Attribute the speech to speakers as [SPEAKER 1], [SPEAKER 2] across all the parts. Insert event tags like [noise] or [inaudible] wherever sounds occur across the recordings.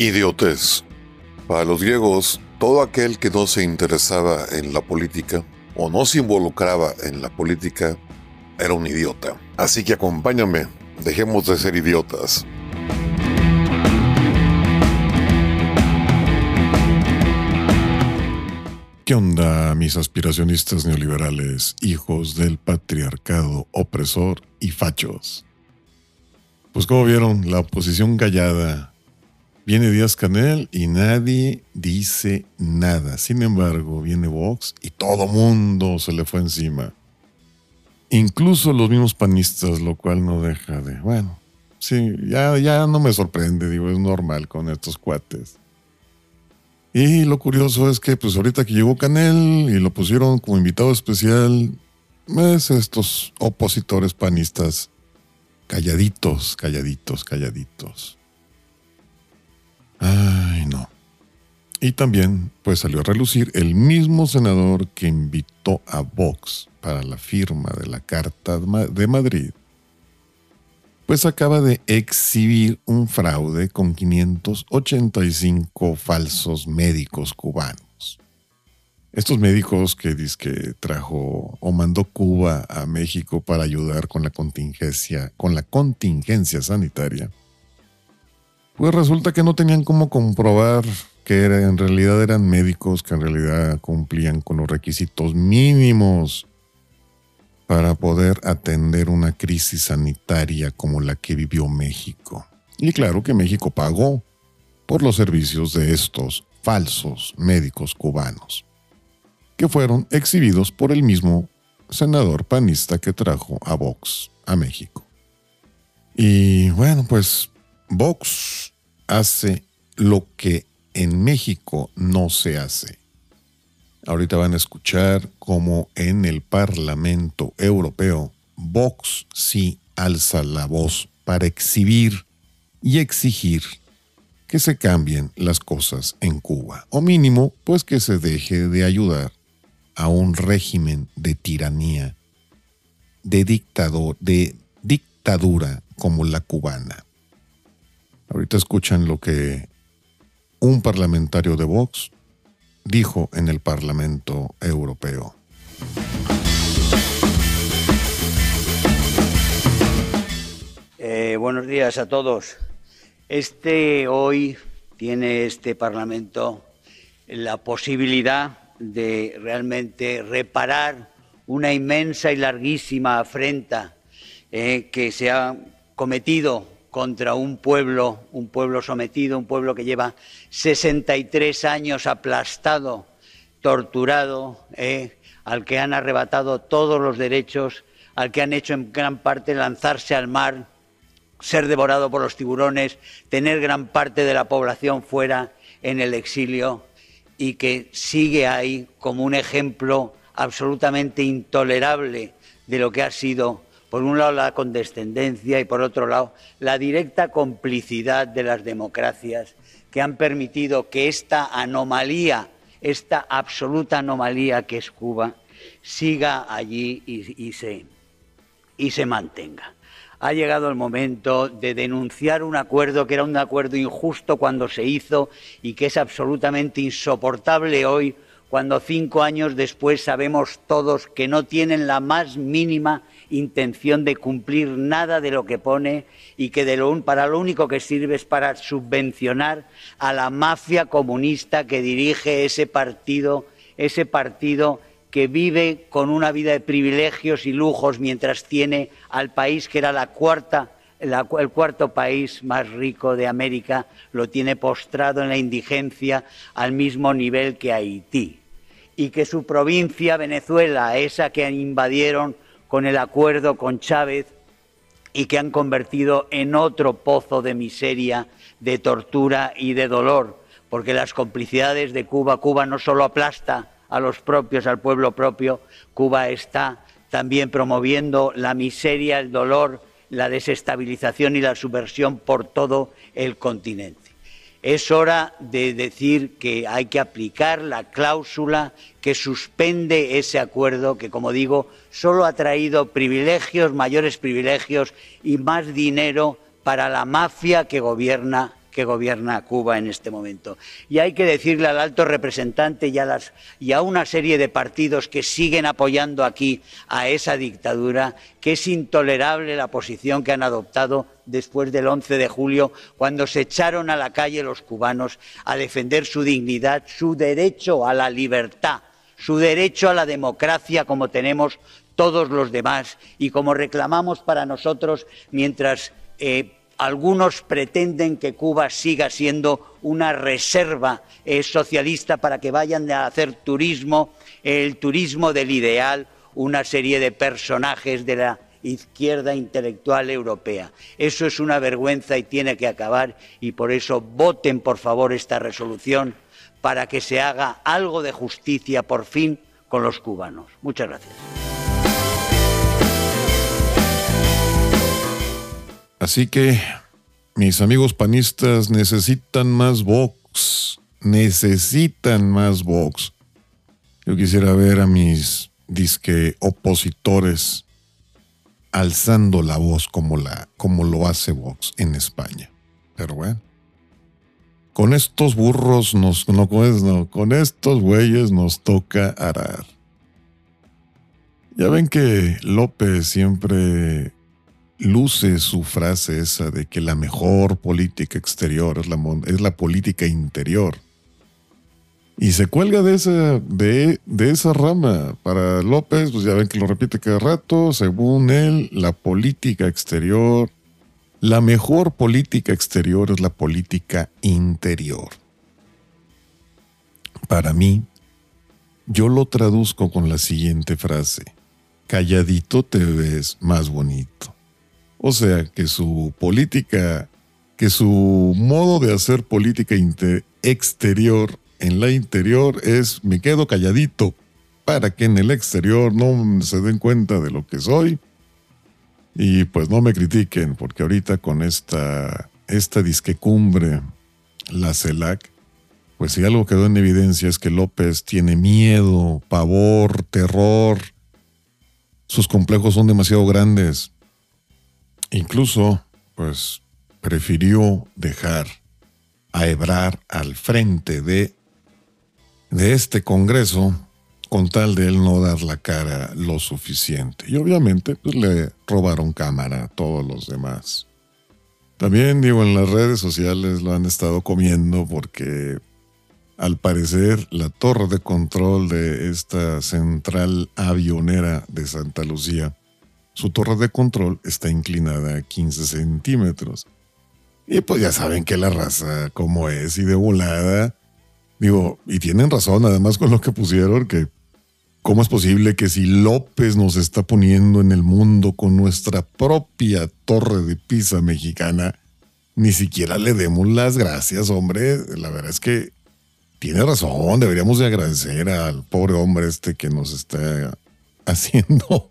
[SPEAKER 1] Idiotez. Para los griegos, todo aquel que no se interesaba en la política o no se involucraba en la política era un idiota. Así que acompáñame, dejemos de ser idiotas.
[SPEAKER 2] ¿Qué onda, mis aspiracionistas neoliberales, hijos del patriarcado opresor y fachos? Pues como vieron, la oposición callada. Viene Díaz Canel y nadie dice nada. Sin embargo, viene Vox y todo mundo se le fue encima. Incluso los mismos panistas, lo cual no deja de... Bueno, sí, ya, ya no me sorprende, digo, es normal con estos cuates. Y lo curioso es que pues ahorita que llegó Canel y lo pusieron como invitado especial, es estos opositores panistas calladitos, calladitos, calladitos. Ay, no. Y también pues salió a relucir el mismo senador que invitó a Vox para la firma de la Carta de Madrid pues acaba de exhibir un fraude con 585 falsos médicos cubanos. Estos médicos que dice que trajo o mandó Cuba a México para ayudar con la contingencia, con la contingencia sanitaria, pues resulta que no tenían cómo comprobar que en realidad eran médicos que en realidad cumplían con los requisitos mínimos para poder atender una crisis sanitaria como la que vivió México. Y claro que México pagó por los servicios de estos falsos médicos cubanos, que fueron exhibidos por el mismo senador panista que trajo a Vox a México. Y bueno, pues Vox hace lo que en México no se hace. Ahorita van a escuchar cómo en el Parlamento Europeo Vox sí alza la voz para exhibir y exigir que se cambien las cosas en Cuba, o mínimo, pues que se deje de ayudar a un régimen de tiranía, de dictador, de dictadura como la cubana. Ahorita escuchan lo que un parlamentario de Vox dijo en el Parlamento Europeo.
[SPEAKER 3] Eh, buenos días a todos. Este hoy tiene este Parlamento la posibilidad de realmente reparar una inmensa y larguísima afrenta eh, que se ha cometido contra un pueblo, un pueblo sometido, un pueblo que lleva 63 años aplastado, torturado, eh, al que han arrebatado todos los derechos, al que han hecho en gran parte lanzarse al mar, ser devorado por los tiburones, tener gran parte de la población fuera en el exilio y que sigue ahí como un ejemplo absolutamente intolerable de lo que ha sido por un lado la condescendencia y por otro lado la directa complicidad de las democracias que han permitido que esta anomalía, esta absoluta anomalía que es Cuba, siga allí y, se, y se mantenga. Ha llegado el momento de denunciar un acuerdo que era un acuerdo injusto cuando se hizo y que es absolutamente insoportable hoy cuando cinco años después sabemos todos que no tienen la más mínima intención de cumplir nada de lo que pone y que lo, para lo único que sirve es para subvencionar a la mafia comunista que dirige ese partido, ese partido que vive con una vida de privilegios y lujos mientras tiene al país que era la cuarta el cuarto país más rico de América lo tiene postrado en la indigencia al mismo nivel que Haití. Y que su provincia, Venezuela, esa que invadieron con el acuerdo con Chávez y que han convertido en otro pozo de miseria, de tortura y de dolor, porque las complicidades de Cuba, Cuba no solo aplasta a los propios, al pueblo propio, Cuba está también promoviendo la miseria, el dolor, la desestabilización y la subversión por todo el continente. Es hora de decir que hay que aplicar la cláusula que suspende ese acuerdo que, como digo, solo ha traído privilegios, mayores privilegios y más dinero para la mafia que gobierna que gobierna Cuba en este momento. Y hay que decirle al alto representante y a, una serie de partidos que siguen apoyando aquí a esa dictadura que es intolerable la posición que han adoptado después del 11 de julio, cuando se echaron a la calle los cubanos a defender su dignidad, su derecho a la libertad, su derecho a la democracia como tenemos todos los demás y como reclamamos para nosotros mientras eh, algunos pretenden que Cuba siga siendo una reserva eh, socialista para que vayan a hacer turismo, el turismo del ideal, una serie de personajes de la izquierda intelectual europea. Eso es una vergüenza y tiene que acabar y por eso voten por favor esta resolución para que se haga algo de justicia por fin con los cubanos. Muchas gracias.
[SPEAKER 2] Así que mis amigos panistas necesitan más Vox, necesitan más Vox. Yo quisiera ver a mis disque opositores alzando la voz como, la, como lo hace Vox en España. Pero bueno, con estos burros nos, no, no, con estos güeyes nos toca arar. Ya ven que López siempre luce su frase esa de que la mejor política exterior es la, es la política interior. Y se cuelga de esa, de, de esa rama. Para López, pues ya ven que lo repite cada rato, según él, la política exterior, la mejor política exterior es la política interior. Para mí, yo lo traduzco con la siguiente frase. Calladito te ves más bonito. O sea, que su política, que su modo de hacer política exterior en la interior es me quedo calladito para que en el exterior no se den cuenta de lo que soy y pues no me critiquen porque ahorita con esta, esta disquecumbre, la CELAC, pues si algo quedó en evidencia es que López tiene miedo, pavor, terror, sus complejos son demasiado grandes Incluso, pues, prefirió dejar a Ebrar al frente de, de este Congreso con tal de él no dar la cara lo suficiente. Y obviamente, pues le robaron cámara a todos los demás. También digo, en las redes sociales lo han estado comiendo porque al parecer la torre de control de esta central avionera de Santa Lucía su torre de control está inclinada a 15 centímetros. Y pues ya saben que la raza como es y de volada. Digo, y tienen razón además con lo que pusieron, que cómo es posible que si López nos está poniendo en el mundo con nuestra propia torre de pisa mexicana, ni siquiera le demos las gracias, hombre. La verdad es que tiene razón, deberíamos de agradecer al pobre hombre este que nos está [laughs] haciendo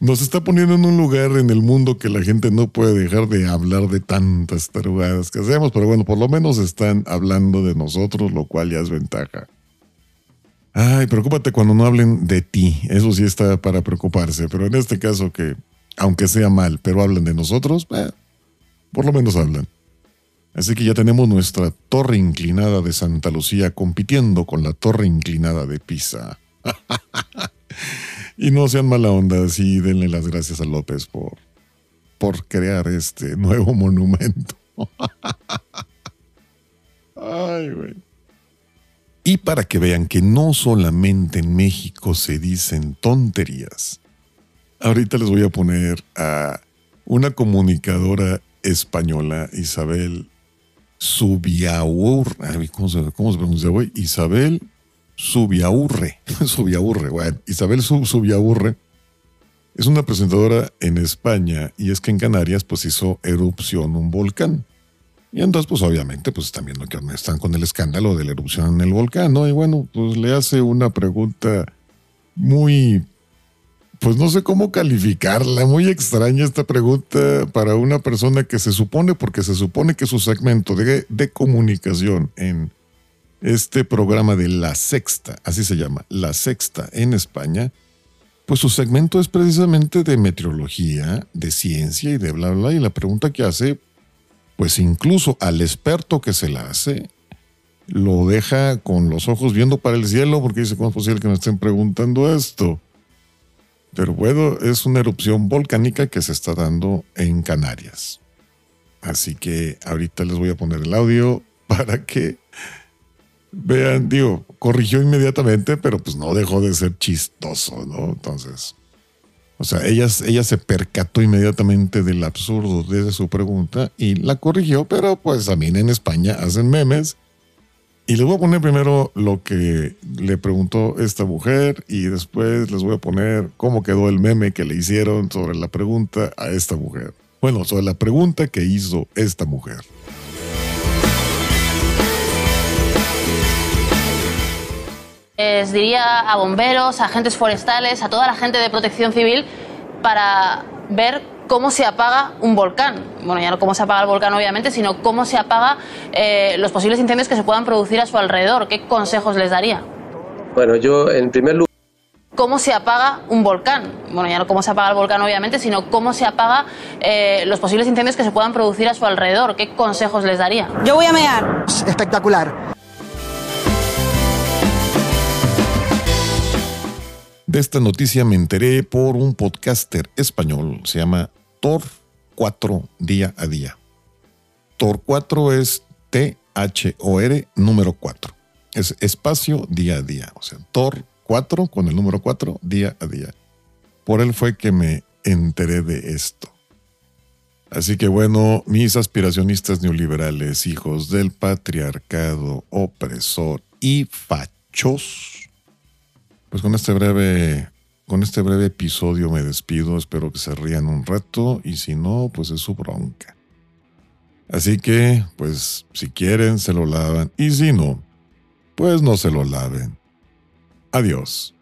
[SPEAKER 2] nos está poniendo en un lugar en el mundo que la gente no puede dejar de hablar de tantas tarugadas que hacemos, pero bueno, por lo menos están hablando de nosotros, lo cual ya es ventaja. Ay, preocúpate cuando no hablen de ti, eso sí está para preocuparse, pero en este caso que, aunque sea mal, pero hablan de nosotros, eh, por lo menos hablan. Así que ya tenemos nuestra torre inclinada de Santa Lucía compitiendo con la torre inclinada de Pisa. [laughs] Y no sean mala onda, sí, denle las gracias a López por, por crear este nuevo monumento. [laughs] Ay, güey. Y para que vean que no solamente en México se dicen tonterías, ahorita les voy a poner a una comunicadora española, Isabel Subiaur, ¿cómo se, cómo se pronuncia, güey? Isabel Subiaurre. [laughs] Subiaurre, bueno, Isabel Subiaurre es una presentadora en España y es que en Canarias pues hizo erupción un volcán. Y entonces pues obviamente pues también que están con el escándalo de la erupción en el volcán, ¿no? Y bueno, pues le hace una pregunta muy, pues no sé cómo calificarla, muy extraña esta pregunta para una persona que se supone, porque se supone que su segmento de, de comunicación en este programa de La Sexta, así se llama, La Sexta en España, pues su segmento es precisamente de meteorología, de ciencia y de bla, bla, y la pregunta que hace, pues incluso al experto que se la hace, lo deja con los ojos viendo para el cielo porque dice, ¿cómo es posible que me estén preguntando esto? Pero bueno, es una erupción volcánica que se está dando en Canarias. Así que ahorita les voy a poner el audio para que vean, digo, corrigió inmediatamente, pero pues no dejó de ser chistoso, ¿no? Entonces, o sea, ella, ella se percató inmediatamente del absurdo de su pregunta y la corrigió, pero pues también en España hacen memes y les voy a poner primero lo que le preguntó esta mujer y después les voy a poner cómo quedó el meme que le hicieron sobre la pregunta a esta mujer. Bueno, sobre la pregunta que hizo esta mujer.
[SPEAKER 4] Les diría a bomberos, a agentes forestales, a toda la gente de protección civil para ver cómo se apaga un volcán. Bueno, ya no cómo se apaga el volcán, obviamente, sino cómo se apaga eh, los posibles incendios que se puedan producir a su alrededor. ¿Qué consejos les daría?
[SPEAKER 5] Bueno, yo en primer lugar
[SPEAKER 4] cómo se apaga un volcán. Bueno, ya no cómo se apaga el volcán, obviamente, sino cómo se apaga eh, los posibles incendios que se puedan producir a su alrededor. ¿Qué consejos les daría?
[SPEAKER 6] Yo voy a mear. Espectacular.
[SPEAKER 2] De esta noticia me enteré por un podcaster español, se llama Tor 4 día a día. Tor 4 es T-H-O-R número 4. Es espacio día a día. O sea, Tor 4 con el número 4 día a día. Por él fue que me enteré de esto. Así que bueno, mis aspiracionistas neoliberales, hijos del patriarcado opresor y fachos, pues con este breve con este breve episodio me despido, espero que se rían un rato y si no, pues es su bronca. Así que, pues si quieren, se lo lavan y si no, pues no se lo laven. Adiós.